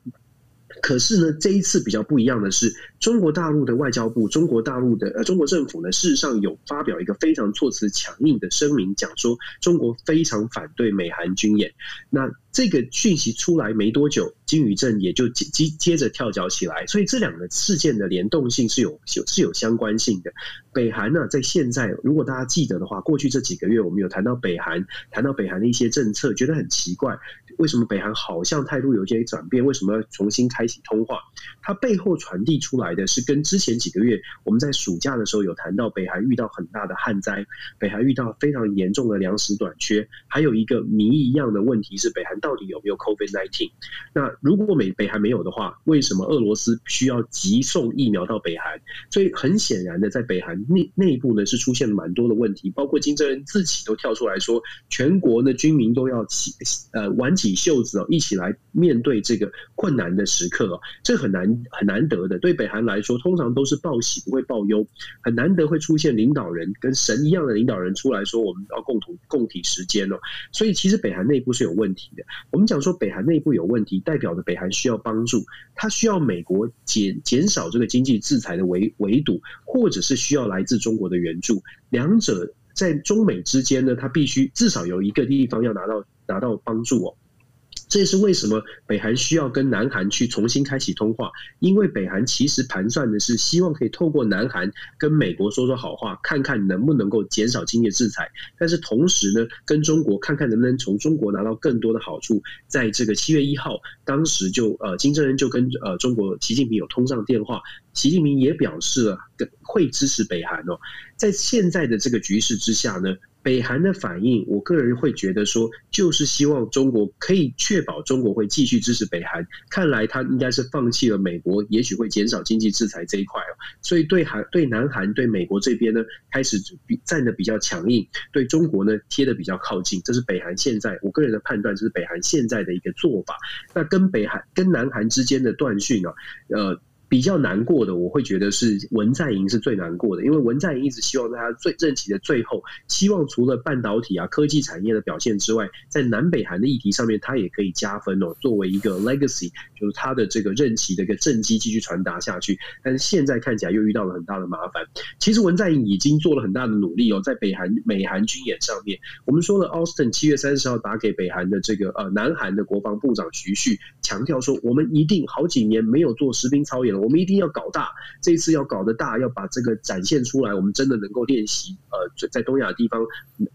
可是呢，这一次比较不一样的是，中国大陆的外交部、中国大陆的呃中国政府呢，事实上有发表一个非常措辞强硬的声明，讲说中国非常反对美韩军演。那这个讯息出来没多久，金宇正也就接接接着跳脚起来，所以这两个事件的联动性是有有是有相关性的。北韩呢，在现在如果大家记得的话，过去这几个月我们有谈到北韩，谈到北韩的一些政策，觉得很奇怪，为什么北韩好像态度有些转变？为什么要重新开启通话？它背后传递出来的是跟之前几个月我们在暑假的时候有谈到，北韩遇到很大的旱灾，北韩遇到非常严重的粮食短缺，还有一个谜一样的问题是北韩。到底有没有 COVID-19？那如果美北韩没有的话，为什么俄罗斯需要急送疫苗到北韩？所以很显然的，在北韩内内部呢是出现蛮多的问题，包括金正恩自己都跳出来说，全国的军民都要起呃挽起袖子哦，一起来面对这个困难的时刻哦，这很难很难得的。对北韩来说，通常都是报喜不会报忧，很难得会出现领导人跟神一样的领导人出来说，我们要共同共体时间哦。所以其实北韩内部是有问题的。我们讲说北韩内部有问题，代表着北韩需要帮助，它需要美国减减少这个经济制裁的围围堵，或者是需要来自中国的援助。两者在中美之间呢，它必须至少有一个地方要拿到拿到帮助哦。这也是为什么北韩需要跟南韩去重新开启通话，因为北韩其实盘算的是希望可以透过南韩跟美国说说好话，看看能不能够减少经济制裁，但是同时呢，跟中国看看能不能从中国拿到更多的好处。在这个七月一号，当时就呃金正恩就跟呃中国习近平有通上电话，习近平也表示了会支持北韩哦。在现在的这个局势之下呢。北韩的反应，我个人会觉得说，就是希望中国可以确保中国会继续支持北韩。看来他应该是放弃了美国，也许会减少经济制裁这一块哦。所以对韩、对南韩、对美国这边呢，开始站得比较强硬，对中国呢贴得比较靠近。这是北韩现在我个人的判断，这是北韩现在的一个做法。那跟北韩、跟南韩之间的断讯呢，呃。比较难过的，我会觉得是文在寅是最难过的，因为文在寅一直希望在他最任期的最后，希望除了半导体啊科技产业的表现之外，在南北韩的议题上面，他也可以加分哦，作为一个 legacy，就是他的这个任期的一个政绩继续传达下去。但是现在看起来又遇到了很大的麻烦。其实文在寅已经做了很大的努力哦，在北韩美韩军演上面，我们说了，Austin 七月三十号打给北韩的这个呃南韩的国防部长徐旭，强调说，我们一定好几年没有做实兵操演了。我们一定要搞大，这一次要搞得大，要把这个展现出来。我们真的能够练习，呃，在东亚地方，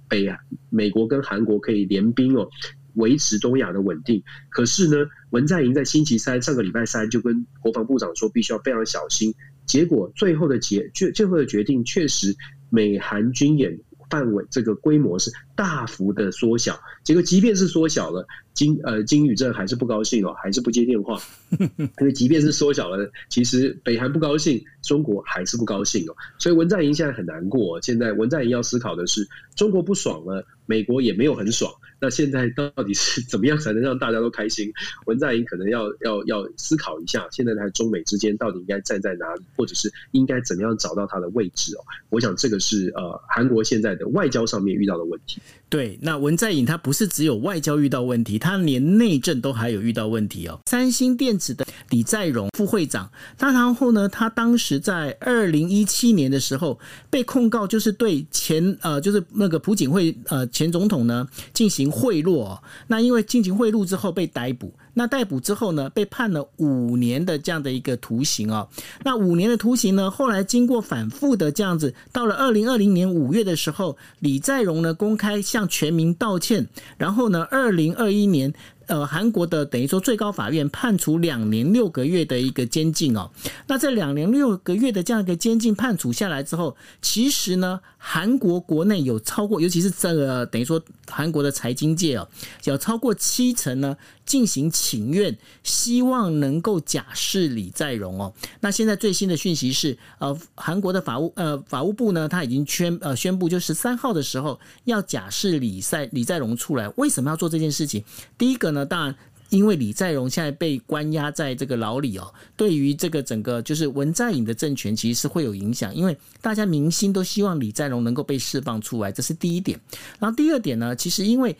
北美国跟韩国可以联兵哦，维持东亚的稳定。可是呢，文在寅在星期三上个礼拜三就跟国防部长说，必须要非常小心。结果最后的决最最后的决定，确实美韩军演范围这个规模是大幅的缩小。结果即便是缩小了。金呃金宇镇还是不高兴哦，还是不接电话，因为即便是缩小了，其实北韩不高兴，中国还是不高兴哦，所以文在寅现在很难过。现在文在寅要思考的是，中国不爽了，美国也没有很爽，那现在到底是怎么样才能让大家都开心？文在寅可能要要要思考一下，现在在中美之间到底应该站在哪里，或者是应该怎么样找到他的位置哦？我想这个是呃韩国现在的外交上面遇到的问题。对，那文在寅他不是只有外交遇到问题，他连内政都还有遇到问题哦。三星电子的李在镕副会长，他然后呢，他当时在二零一七年的时候被控告，就是对前呃，就是那个朴槿惠呃前总统呢进行贿赂哦。那因为进行贿赂之后被逮捕。那逮捕之后呢，被判了五年的这样的一个徒刑哦。那五年的徒刑呢，后来经过反复的这样子，到了二零二零年五月的时候，李在镕呢公开向全民道歉，然后呢，二零二一年。呃，韩国的等于说最高法院判处两年六个月的一个监禁哦。那这两年六个月的这样一个监禁判处下来之后，其实呢，韩国国内有超过，尤其是这个等于说韩国的财经界哦，有超过七成呢进行请愿，希望能够假释李在镕哦。那现在最新的讯息是，呃，韩国的法务呃法务部呢，他已经宣呃宣布，就十三号的时候要假释李在李在镕出来。为什么要做这件事情？第一个呢？当然，因为李在镕现在被关押在这个牢里哦，对于这个整个就是文在寅的政权其实是会有影响，因为大家民心都希望李在镕能够被释放出来，这是第一点。然后第二点呢，其实因为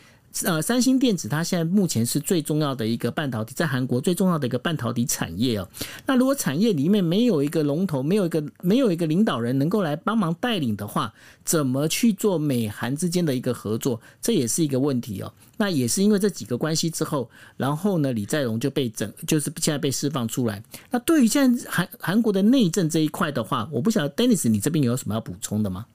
呃三星电子它现在目前是最重要的一个半导体，在韩国最重要的一个半导体产业哦。那如果产业里面没有一个龙头，没有一个没有一个领导人能够来帮忙带领的话，怎么去做美韩之间的一个合作，这也是一个问题哦。那也是因为这几个关系之后，然后呢，李在镕就被整，就是现在被释放出来。那对于现在韩韩国的内政这一块的话，我不晓得 Dennis 你这边有什么要补充的吗？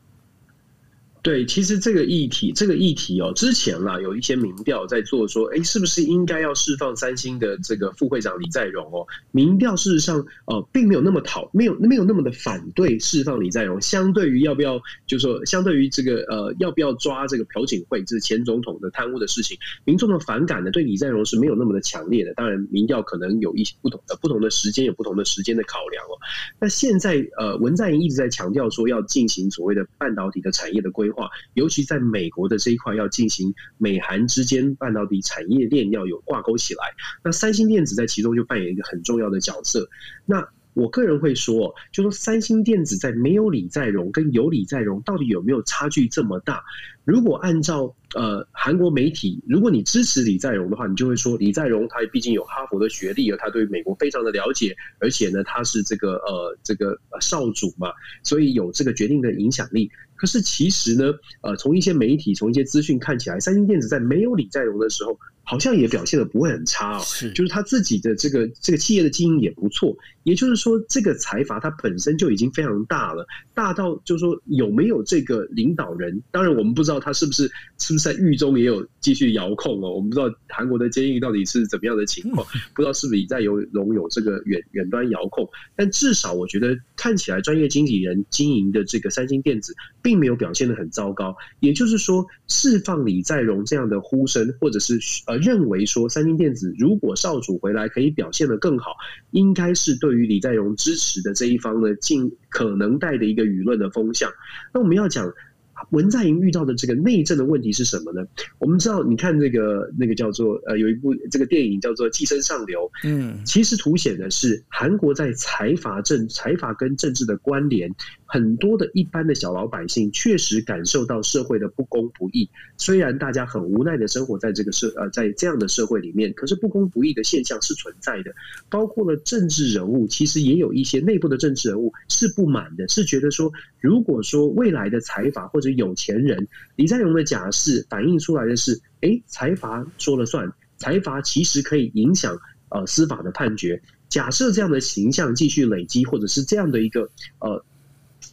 对，其实这个议题，这个议题哦，之前啦有一些民调在做，说，哎，是不是应该要释放三星的这个副会长李在镕哦？民调事实上，呃，并没有那么讨，没有没有那么的反对释放李在镕。相对于要不要，就是说，相对于这个呃，要不要抓这个朴槿惠，这是前总统的贪污的事情，民众的反感呢，对李在镕是没有那么的强烈的。当然，民调可能有一些不同的不同的时间，有不同的时间的考量哦。那现在呃，文在寅一直在强调说要进行所谓的半导体的产业的规话。尤其在美国的这一块，要进行美韩之间半导体产业链要有挂钩起来。那三星电子在其中就扮演一个很重要的角色。那我个人会说，就说三星电子在没有李在容跟有李在容，到底有没有差距这么大？如果按照呃，韩国媒体，如果你支持李在镕的话，你就会说李在镕他毕竟有哈佛的学历，而他对美国非常的了解，而且呢，他是这个呃这个少主嘛，所以有这个决定的影响力。可是其实呢，呃，从一些媒体，从一些资讯看起来，三星电子在没有李在镕的时候，好像也表现的不会很差哦，是，就是他自己的这个这个企业的经营也不错。也就是说，这个财阀它本身就已经非常大了，大到就是说有没有这个领导人？当然，我们不知道他是不是是不是在狱中也有继续遥控哦。我们不知道韩国的监狱到底是怎么样的情况，不知道是不是李在镕有这个远远端遥控。但至少我觉得看起来专业经纪人经营的这个三星电子，并没有表现的很糟糕。也就是说，释放李在镕这样的呼声，或者是呃认为说三星电子如果少主回来可以表现得更好，应该是对。于李在镕支持的这一方呢，尽可能带的一个舆论的风向。那我们要讲文在寅遇到的这个内政的问题是什么呢？我们知道，你看那个那个叫做呃，有一部这个电影叫做《寄生上流》，嗯，其实凸显的是韩国在财阀政财阀跟政治的关联。很多的一般的小老百姓确实感受到社会的不公不义，虽然大家很无奈的生活在这个社呃在这样的社会里面，可是不公不义的现象是存在的。包括了政治人物，其实也有一些内部的政治人物是不满的，是觉得说，如果说未来的财阀或者有钱人，李在镕的假释反映出来的是，哎，财阀说了算，财阀其实可以影响呃司法的判决。假设这样的形象继续累积，或者是这样的一个呃。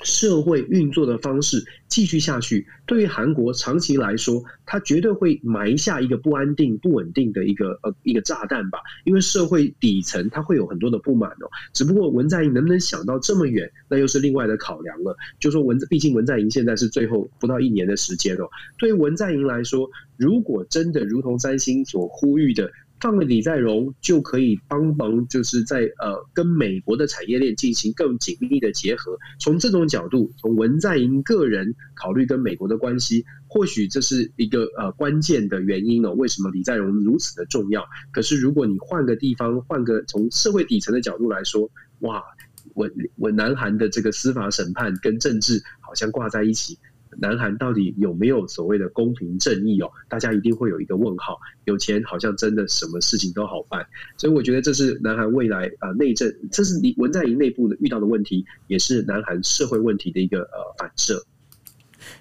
社会运作的方式继续下去，对于韩国长期来说，它绝对会埋下一个不安定、不稳定的一个呃一个炸弹吧。因为社会底层它会有很多的不满哦。只不过文在寅能不能想到这么远，那又是另外的考量了。就说文，毕竟文在寅现在是最后不到一年的时间哦。对于文在寅来说，如果真的如同三星所呼吁的，放了李在镕就可以帮忙，就是在呃跟美国的产业链进行更紧密的结合。从这种角度，从文在寅个人考虑跟美国的关系，或许这是一个呃关键的原因呢。为什么李在镕如此的重要？可是如果你换个地方，换个从社会底层的角度来说，哇，我我南韩的这个司法审判跟政治好像挂在一起。南韩到底有没有所谓的公平正义哦？大家一定会有一个问号。有钱好像真的什么事情都好办，所以我觉得这是南韩未来啊内政，这是你文在寅内部的遇到的问题，也是南韩社会问题的一个呃反射。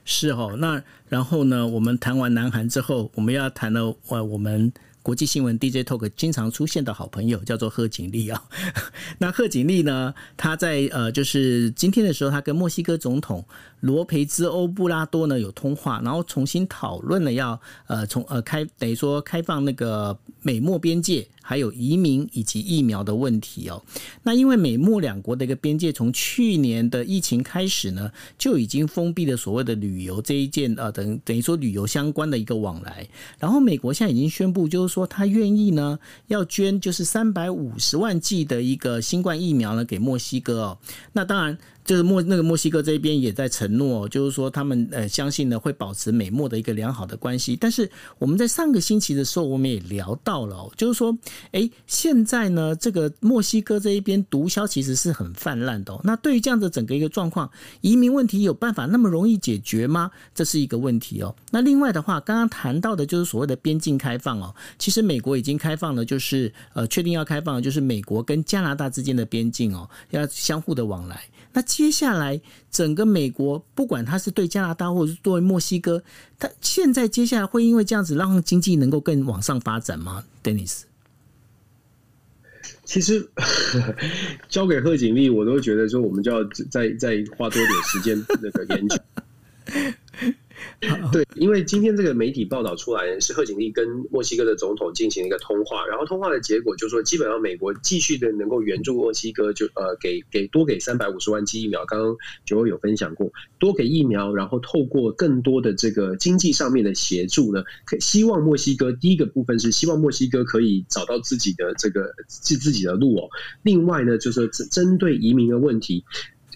是哦，那然后呢，我们谈完南韩之后，我们要谈了呃我们。国际新闻 DJ Talk 经常出现的好朋友叫做贺锦丽啊。那贺锦丽呢，他在呃，就是今天的时候，他跟墨西哥总统罗培兹欧布拉多呢有通话，然后重新讨论了要呃从呃开等于说开放那个美墨边界。还有移民以及疫苗的问题哦。那因为美墨两国的一个边界，从去年的疫情开始呢，就已经封闭了所谓的旅游这一件呃，等等于说旅游相关的一个往来。然后美国现在已经宣布，就是说他愿意呢要捐，就是三百五十万剂的一个新冠疫苗呢给墨西哥哦。那当然。就是墨那个墨西哥这边也在承诺，就是说他们呃相信呢会保持美墨的一个良好的关系。但是我们在上个星期的时候，我们也聊到了，就是说，哎，现在呢这个墨西哥这一边毒枭其实是很泛滥的。那对于这样的整个一个状况，移民问题有办法那么容易解决吗？这是一个问题哦。那另外的话，刚刚谈到的就是所谓的边境开放哦，其实美国已经开放了，就是呃确定要开放就是美国跟加拿大之间的边境哦，要相互的往来。那接下来，整个美国不管他是对加拿大或者是对墨西哥，他现在接下来会因为这样子让经济能够更往上发展吗？Dennis，其实 交给贺锦丽，我都觉得说我们就要再再花多点时间那个研究。对，因为今天这个媒体报道出来是贺锦丽跟墨西哥的总统进行了一个通话，然后通话的结果就是说，基本上美国继续的能够援助墨西哥就，呃给给多给三百五十万剂疫苗。刚刚九欧有分享过，多给疫苗，然后透过更多的这个经济上面的协助呢，可希望墨西哥第一个部分是希望墨西哥可以找到自己的这个自自己的路哦。另外呢，就是针针对移民的问题。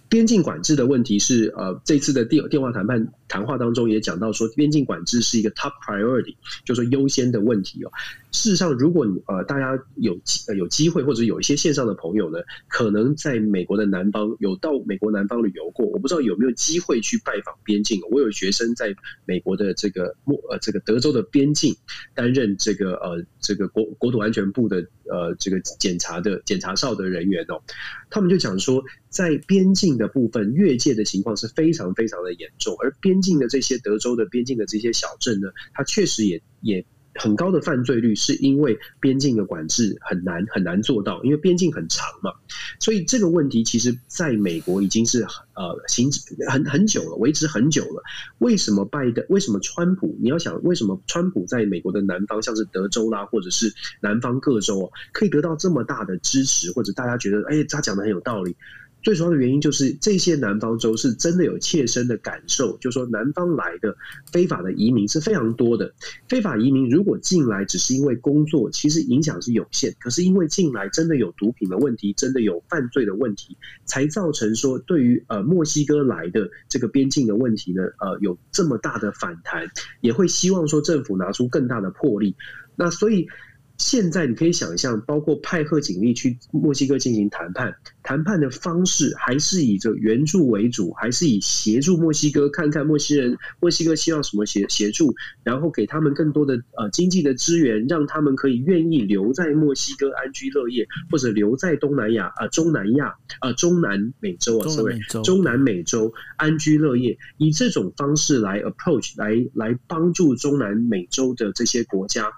边境管制的问题是呃，这次的电电话谈判谈话当中也讲到说，边境管制是一个 top priority，就是说优先的问题哦。事实上，如果你呃大家有有机会或者有一些线上的朋友呢，可能在美国的南方有到美国南方旅游过，我不知道有没有机会去拜访边境。我有学生在美国的这个莫呃这个德州的边境担任这个呃这个国国土安全部的呃这个检查的检查哨的人员哦，他们就讲说，在边境的部分越界的情况是非常非常的严重，而边境的这些德州的边境的这些小镇呢，它确实也也。很高的犯罪率是因为边境的管制很难很难做到，因为边境很长嘛，所以这个问题其实在美国已经是呃行很很久了，维持很久了。为什么拜登？为什么川普？你要想为什么川普在美国的南方，像是德州啦，或者是南方各州，可以得到这么大的支持，或者大家觉得哎，他讲的很有道理。最主要的原因就是这些南方州是真的有切身的感受，就说南方来的非法的移民是非常多的。非法移民如果进来只是因为工作，其实影响是有限。可是因为进来真的有毒品的问题，真的有犯罪的问题，才造成说对于呃墨西哥来的这个边境的问题呢，呃有这么大的反弹，也会希望说政府拿出更大的魄力。那所以。现在你可以想象，包括派贺警力去墨西哥进行谈判，谈判的方式还是以这援助为主，还是以协助墨西哥，看看墨西人墨西哥希望什么协协助，然后给他们更多的呃经济的资源，让他们可以愿意留在墨西哥安居乐业，或者留在东南亚啊、呃、中南亚啊、呃、中南美洲啊，sorry 中南美洲安居乐业，以这种方式来 approach 来来帮助中南美洲的这些国家。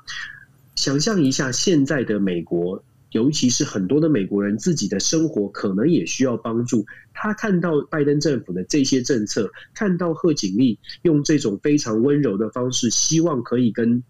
想象一下，现在的美国，尤其是很多的美国人自己的生活，可能也需要帮助。他看到拜登政府的这些政策，看到贺锦丽用这种非常温柔的方式，希望可以跟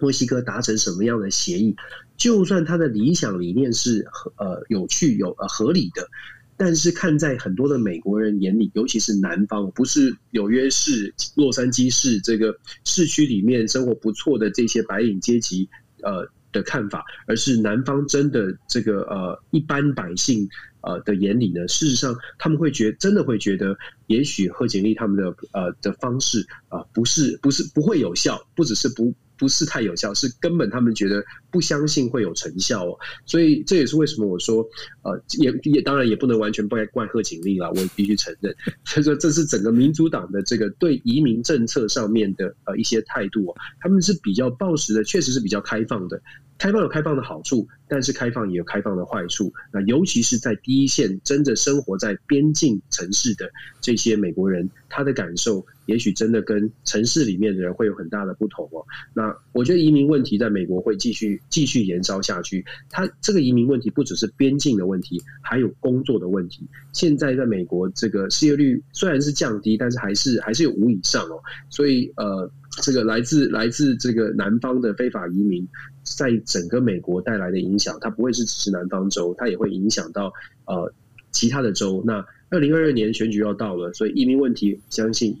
墨西哥达成什么样的协议。就算他的理想理念是呃有趣有呃合理的，但是看在很多的美国人眼里，尤其是南方，不是纽约市、洛杉矶市这个市区里面生活不错的这些白领阶级。呃的看法，而是南方真的这个呃一般百姓呃的眼里呢，事实上他们会觉真的会觉得，也许贺锦丽他们的呃的方式啊、不是不是不会有效，不只是不。不是太有效，是根本他们觉得不相信会有成效哦，所以这也是为什么我说，呃，也也当然也不能完全怪怪贺锦丽了，我必须承认，所 以说这是整个民主党的这个对移民政策上面的呃一些态度哦，他们是比较抱实的，确实是比较开放的。开放有开放的好处，但是开放也有开放的坏处。那尤其是在第一线，真的生活在边境城市的这些美国人，他的感受也许真的跟城市里面的人会有很大的不同哦。那我觉得移民问题在美国会继续继续延烧下去。它这个移民问题不只是边境的问题，还有工作的问题。现在在美国，这个失业率虽然是降低，但是还是还是有五以上哦。所以呃。这个来自来自这个南方的非法移民，在整个美国带来的影响，它不会是只是南方州，它也会影响到呃其他的州。那二零二二年选举要到了，所以移民问题，相信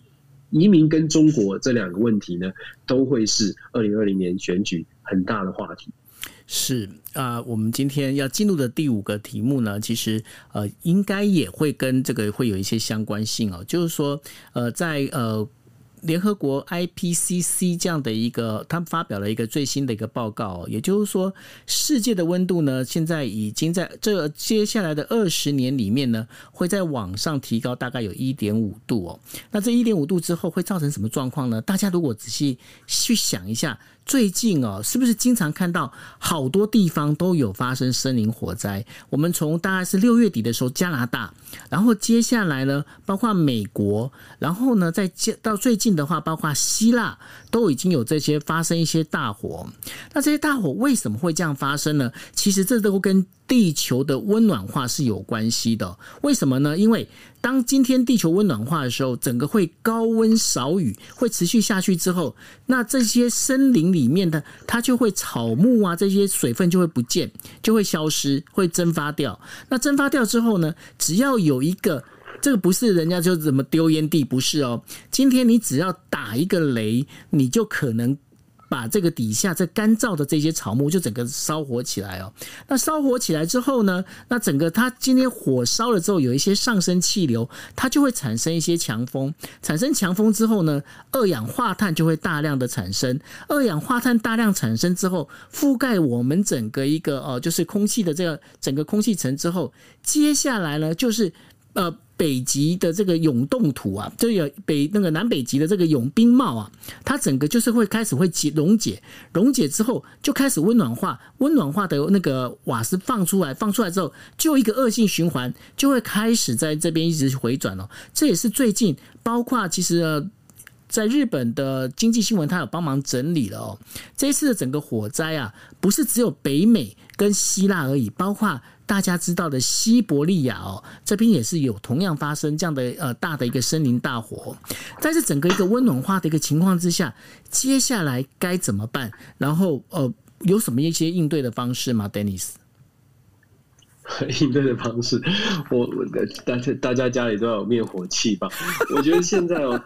移民跟中国这两个问题呢，都会是二零二零年选举很大的话题。是啊，我们今天要进入的第五个题目呢，其实呃，应该也会跟这个会有一些相关性哦，就是说呃，在呃。联合国 IPCC 这样的一个，他们发表了一个最新的一个报告，也就是说，世界的温度呢，现在已经在这接下来的二十年里面呢，会在往上提高大概有一点五度哦。那这一点五度之后会造成什么状况呢？大家如果仔细去想一下。最近哦，是不是经常看到好多地方都有发生森林火灾？我们从大概是六月底的时候，加拿大，然后接下来呢，包括美国，然后呢，再接到最近的话，包括希腊都已经有这些发生一些大火。那这些大火为什么会这样发生呢？其实这都跟地球的温暖化是有关系的。为什么呢？因为当今天地球温暖化的时候，整个会高温少雨，会持续下去之后，那这些森林里面的它就会草木啊，这些水分就会不见，就会消失，会蒸发掉。那蒸发掉之后呢，只要有一个，这个不是人家就怎么丢烟蒂，不是哦。今天你只要打一个雷，你就可能把这个底下这干燥的这些草木就整个烧火起来哦。那烧火起来之后呢，那整个它今天火烧了之后，有一些上升气流，它就会产生一些强风。产生强风之后呢，二氧化碳就会大量的产生。二氧化碳大量产生之后，覆盖我们整个一个呃，就是空气的这个整个空气层之后，接下来呢就是呃。北极的这个永冻土啊，就有北那个南北极的这个永冰帽啊，它整个就是会开始会解溶解，溶解之后就开始温暖化，温暖化的那个瓦斯放出来，放出来之后就一个恶性循环，就会开始在这边一直回转了。这也是最近包括其实在日本的经济新闻，它有帮忙整理了哦。这一次的整个火灾啊，不是只有北美跟希腊而已，包括。大家知道的西伯利亚哦，这边也是有同样发生这样的呃大的一个森林大火，在这整个一个温暖化的一个情况之下，接下来该怎么办？然后呃，有什么一些应对的方式吗？Dennis，应对的方式，我我大家大家家里都要有灭火器吧？我觉得现在哦。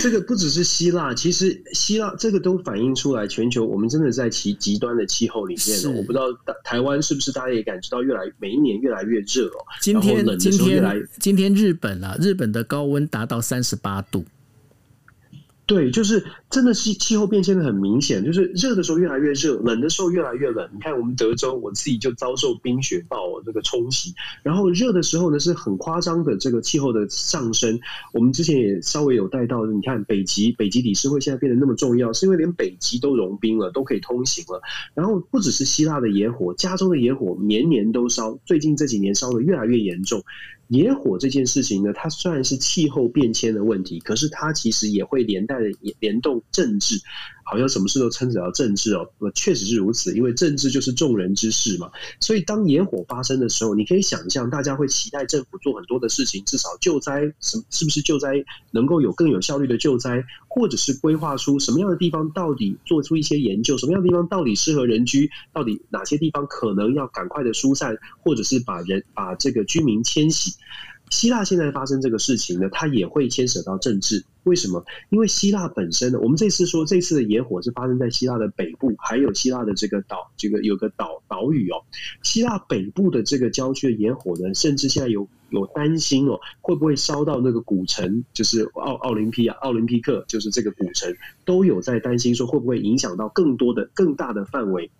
这个不只是希腊，其实希腊这个都反映出来，全球我们真的在其极端的气候里面。我不知道台湾是不是大家也感知到越来每一年越来越热哦。今天今天今天日本啊，日本的高温达到三十八度。对，就是真的是气候变迁的很明显，就是热的时候越来越热，冷的时候越来越冷。你看我们德州，我自己就遭受冰雪暴这个冲击，然后热的时候呢是很夸张的这个气候的上升。我们之前也稍微有带到，你看北极，北极理事会现在变得那么重要，是因为连北极都融冰了，都可以通行了。然后不只是希腊的野火，加州的野火年年都烧，最近这几年烧的越来越严重。野火这件事情呢，它虽然是气候变迁的问题，可是它其实也会连带的联动政治。好像什么事都牵扯到政治哦，确实是如此，因为政治就是众人之事嘛。所以当野火发生的时候，你可以想象，大家会期待政府做很多的事情，至少救灾，什是不是救灾能够有更有效率的救灾，或者是规划出什么样的地方到底做出一些研究，什么样的地方到底适合人居，到底哪些地方可能要赶快的疏散，或者是把人把这个居民迁徙。希腊现在发生这个事情呢，它也会牵扯到政治。为什么？因为希腊本身呢，我们这次说这次的野火是发生在希腊的北部，还有希腊的这个岛，这个有个岛岛屿哦。希腊北部的这个郊区的野火呢，甚至现在有有担心哦，会不会烧到那个古城，就是奥奥林匹亚、奥林匹克，就是这个古城，都有在担心说会不会影响到更多的、更大的范围。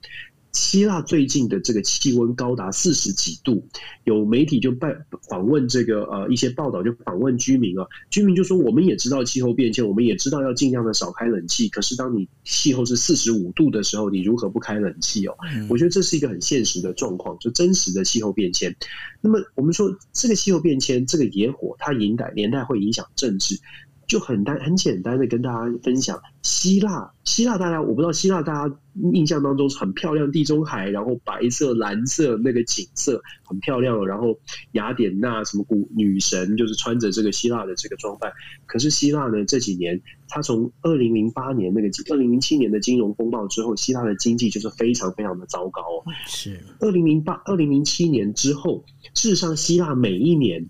希腊最近的这个气温高达四十几度，有媒体就拜访问这个呃一些报道，就访问居民啊，居民就说我们也知道气候变迁，我们也知道要尽量的少开冷气，可是当你气候是四十五度的时候，你如何不开冷气哦？我觉得这是一个很现实的状况，就真实的气候变迁。那么我们说这个气候变迁，这个野火它引带连带会影响政治。就很单很简单的跟大家分享，希腊希腊大家我不知道希腊大家印象当中很漂亮，地中海，然后白色蓝色那个景色很漂亮，然后雅典娜什么古女神就是穿着这个希腊的这个装扮。可是希腊呢这几年，它从二零零八年那个二零零七年的金融风暴之后，希腊的经济就是非常非常的糟糕。是二零零八二零零七年之后，事实上希腊每一年。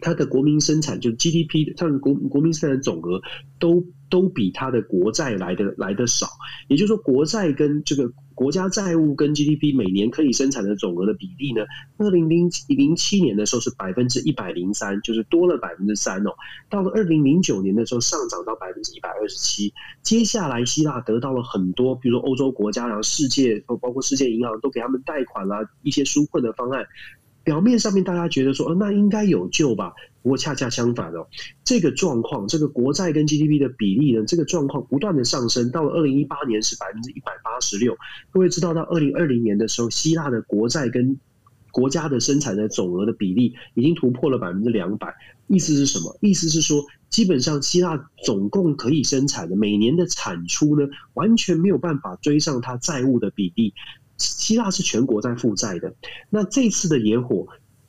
它的国民生产就 GDP，它的国国民生产总额都都比它的国债来的来的少，也就是说，国债跟这个国家债务跟 GDP 每年可以生产的总额的比例呢，二零零零七年的时候是百分之一百零三，就是多了百分之三哦。到了二零零九年的时候上涨到百分之一百二十七，接下来希腊得到了很多，比如说欧洲国家，然后世界包括世界银行都给他们贷款啦，一些纾困的方案。表面上面大家觉得说，哦，那应该有救吧？不过恰恰相反哦，这个状况，这个国债跟 GDP 的比例呢，这个状况不断的上升，到了二零一八年是百分之一百八十六。各位知道，到二零二零年的时候，希腊的国债跟国家的生产的总额的比例已经突破了百分之两百。意思是什么？意思是说，基本上希腊总共可以生产的每年的产出呢，完全没有办法追上它债务的比例。希腊是全国在负债的，那这次的野火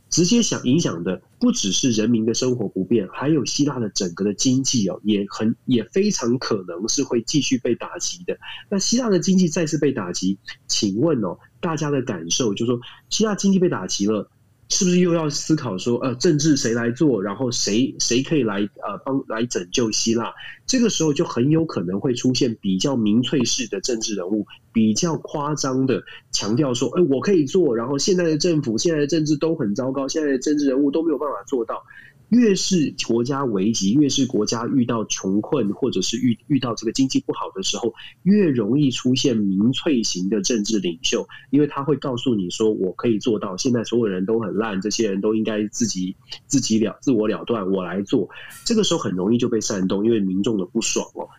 直接想影响的不只是人民的生活不便，还有希腊的整个的经济哦，也很也非常可能是会继续被打击的。那希腊的经济再次被打击，请问哦，大家的感受就是说，希腊经济被打击了，是不是又要思考说，呃，政治谁来做，然后谁谁可以来呃帮来拯救希腊？这个时候就很有可能会出现比较民粹式的政治人物，比较夸张的强调说，哎，我可以做，然后现在的政府、现在的政治都很糟糕，现在的政治人物都没有办法做到。越是国家危急，越是国家遇到穷困，或者是遇遇到这个经济不好的时候，越容易出现民粹型的政治领袖，因为他会告诉你说：“我可以做到，现在所有人都很烂，这些人都应该自己自己了自我了断，我来做。”这个时候很容易就被煽动，因为民众的不爽哦，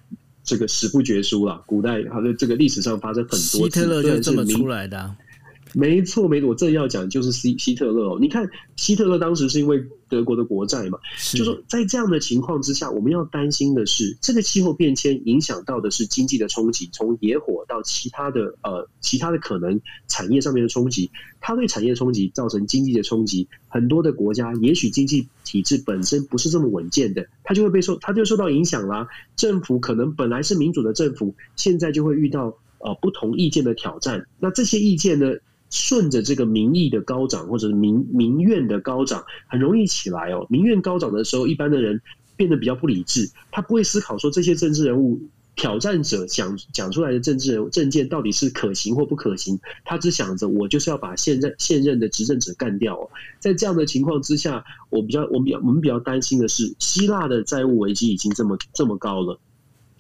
这个史不绝书了。古代好像这个历史上发生很多次，希特勒就这么出来的。没错，没错，我正要讲就是希希特勒哦。你看，希特勒当时是因为德国的国债嘛，就说在这样的情况之下，我们要担心的是，这个气候变迁影响到的是经济的冲击，从野火到其他的呃其他的可能产业上面的冲击，它对产业冲击造成经济的冲击，很多的国家也许经济体制本身不是这么稳健的，它就会被受，它就受到影响啦。政府可能本来是民主的政府，现在就会遇到呃不同意见的挑战，那这些意见呢？顺着这个民意的高涨，或者是民民怨的高涨，很容易起来哦。民怨高涨的时候，一般的人变得比较不理智，他不会思考说这些政治人物挑战者讲讲出来的政治人物政见到底是可行或不可行，他只想着我就是要把现任现任的执政者干掉哦。在这样的情况之下，我比较我比较我们比较担心的是，希腊的债务危机已经这么这么高了，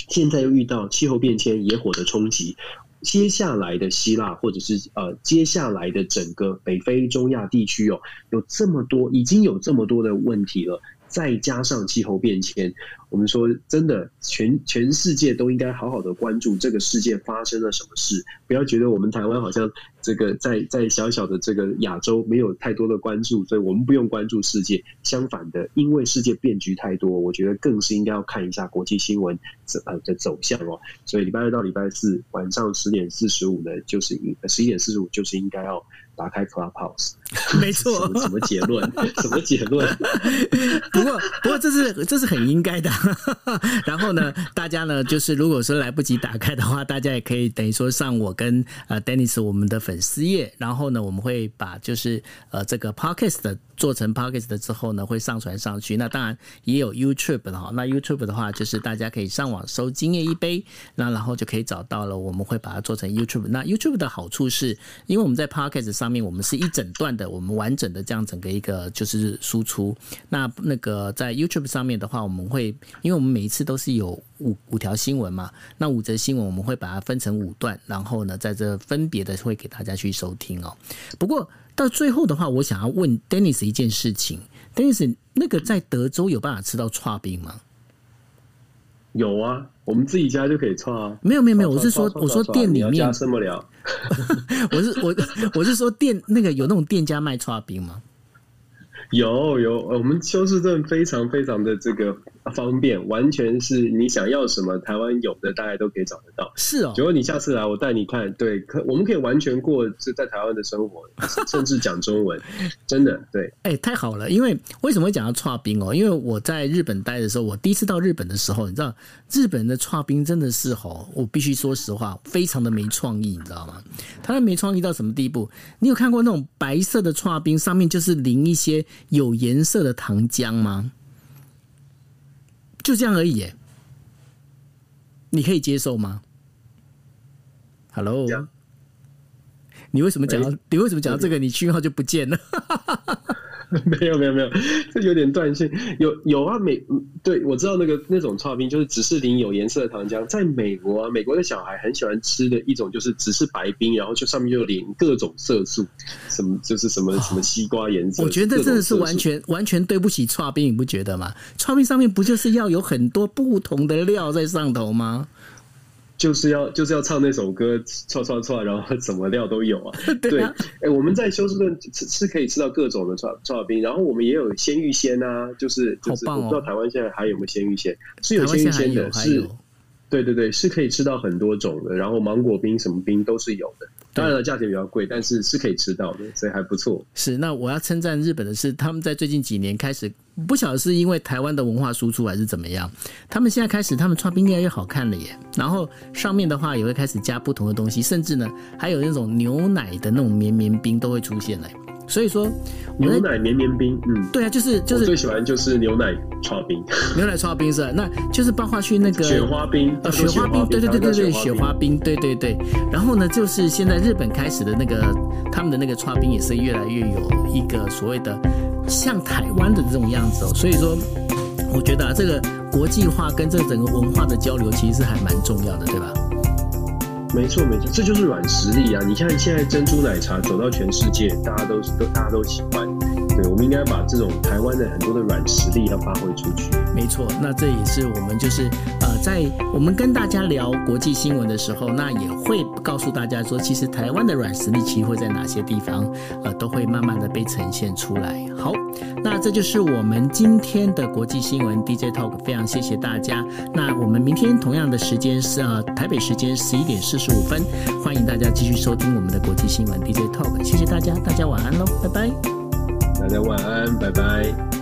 现在又遇到气候变迁、野火的冲击。接下来的希腊，或者是呃，接下来的整个北非、中亚地区哦，有这么多，已经有这么多的问题了。再加上气候变迁，我们说真的，全全世界都应该好好的关注这个世界发生了什么事。不要觉得我们台湾好像这个在在小小的这个亚洲没有太多的关注，所以我们不用关注世界。相反的，因为世界变局太多，我觉得更是应该要看一下国际新闻呃的走向哦。所以礼拜二到礼拜四晚上十点四十五呢，就是应十一点四十五就是应该要。打开 Clubhouse，没错。什么结论？什么结论？不过，不过这是这是很应该的。然后呢，大家呢，就是如果说来不及打开的话，大家也可以等于说上我跟呃 Dennis 我们的粉丝页，然后呢，我们会把就是呃这个 Podcast 的。做成 Podcast 的之后呢，会上传上去。那当然也有 YouTube 的哈。那 YouTube 的话，就是大家可以上网搜“今夜一杯”，那然后就可以找到了。我们会把它做成 YouTube。那 YouTube 的好处是，因为我们在 Podcast 上面，我们是一整段的，我们完整的这样整个一个就是输出。那那个在 YouTube 上面的话，我们会，因为我们每一次都是有五五条新闻嘛，那五则新闻我们会把它分成五段，然后呢，在这分别的会给大家去收听哦。不过。到最后的话，我想要问 Dennis 一件事情，Dennis，那个在德州有办法吃到串冰吗？有啊，我们自己家就可以串啊。没有没有没有，我是说我说店里面什么了？我是我我是说店那个有那种店家卖串冰吗？有有，我们休斯顿非常非常的这个方便，完全是你想要什么，台湾有的大家都可以找得到。是哦，如果你下次来，我带你看，对，可我们可以完全过是在台湾的生活，甚至讲中文，真的对。哎、欸，太好了，因为为什么会讲到差冰哦？因为我在日本待的时候，我第一次到日本的时候，你知道日本的差冰真的是哦，我必须说实话，非常的没创意，你知道吗？他的没创意到什么地步？你有看过那种白色的差冰，上面就是淋一些。有颜色的糖浆吗？就这样而已，你可以接受吗？Hello，你为什么讲到？你为什么讲到这个？你讯号就不见了？没有没有没有，这有点断线。有有啊，美对我知道那个那种剉冰就是只是淋有颜色的糖浆。在美国啊，美国的小孩很喜欢吃的一种就是只是白冰，然后就上面就淋各种色素，什么就是什么什么西瓜颜色。我觉得真的是完全完全对不起剉冰，你不觉得吗？剉冰上面不就是要有很多不同的料在上头吗？就是要就是要唱那首歌，串串串，然后什么料都有啊。对，哎、欸，我们在休斯顿吃是可以吃到各种的串串冰，然后我们也有鲜芋仙啊，就是就是我不知道台湾现在还有没有鲜芋仙，是有鲜芋仙的，是，对对对，是可以吃到很多种的，然后芒果冰什么冰都是有的。当然了，价钱比较贵，但是是可以吃到的，所以还不错。是，那我要称赞日本的是，他们在最近几年开始，不晓得是因为台湾的文化输出还是怎么样，他们现在开始，他们剉冰越来越好看了耶。然后上面的话也会开始加不同的东西，甚至呢，还有那种牛奶的那种绵绵冰都会出现嘞。所以说牛奶绵绵冰，嗯，对啊，就是就是我最喜欢就是牛奶刨冰，牛奶刨冰是吧？那就是包括去那个雪花冰，呃，雪花冰，对对对对对，雪花冰，对对对。然后呢，就是现在日本开始的那个他们的那个刨冰也是越来越有一个所谓的像台湾的这种样子哦。所以说，我觉得啊，这个国际化跟这个整个文化的交流其实是还蛮重要的，对吧？没错，没错，这就是软实力啊！你看现在珍珠奶茶走到全世界，大家都都大家都喜欢。对，我们应该把这种台湾的很多的软实力要发挥出去。没错，那这也是我们就是呃，在我们跟大家聊国际新闻的时候，那也会告诉大家说，其实台湾的软实力其实会在哪些地方，呃，都会慢慢的被呈现出来。好，那这就是我们今天的国际新闻 DJ Talk，非常谢谢大家。那我们明天同样的时间是呃台北时间十一点四十五分，欢迎大家继续收听我们的国际新闻 DJ Talk，谢谢大家，大家晚安喽，拜拜。大家晚安，拜拜。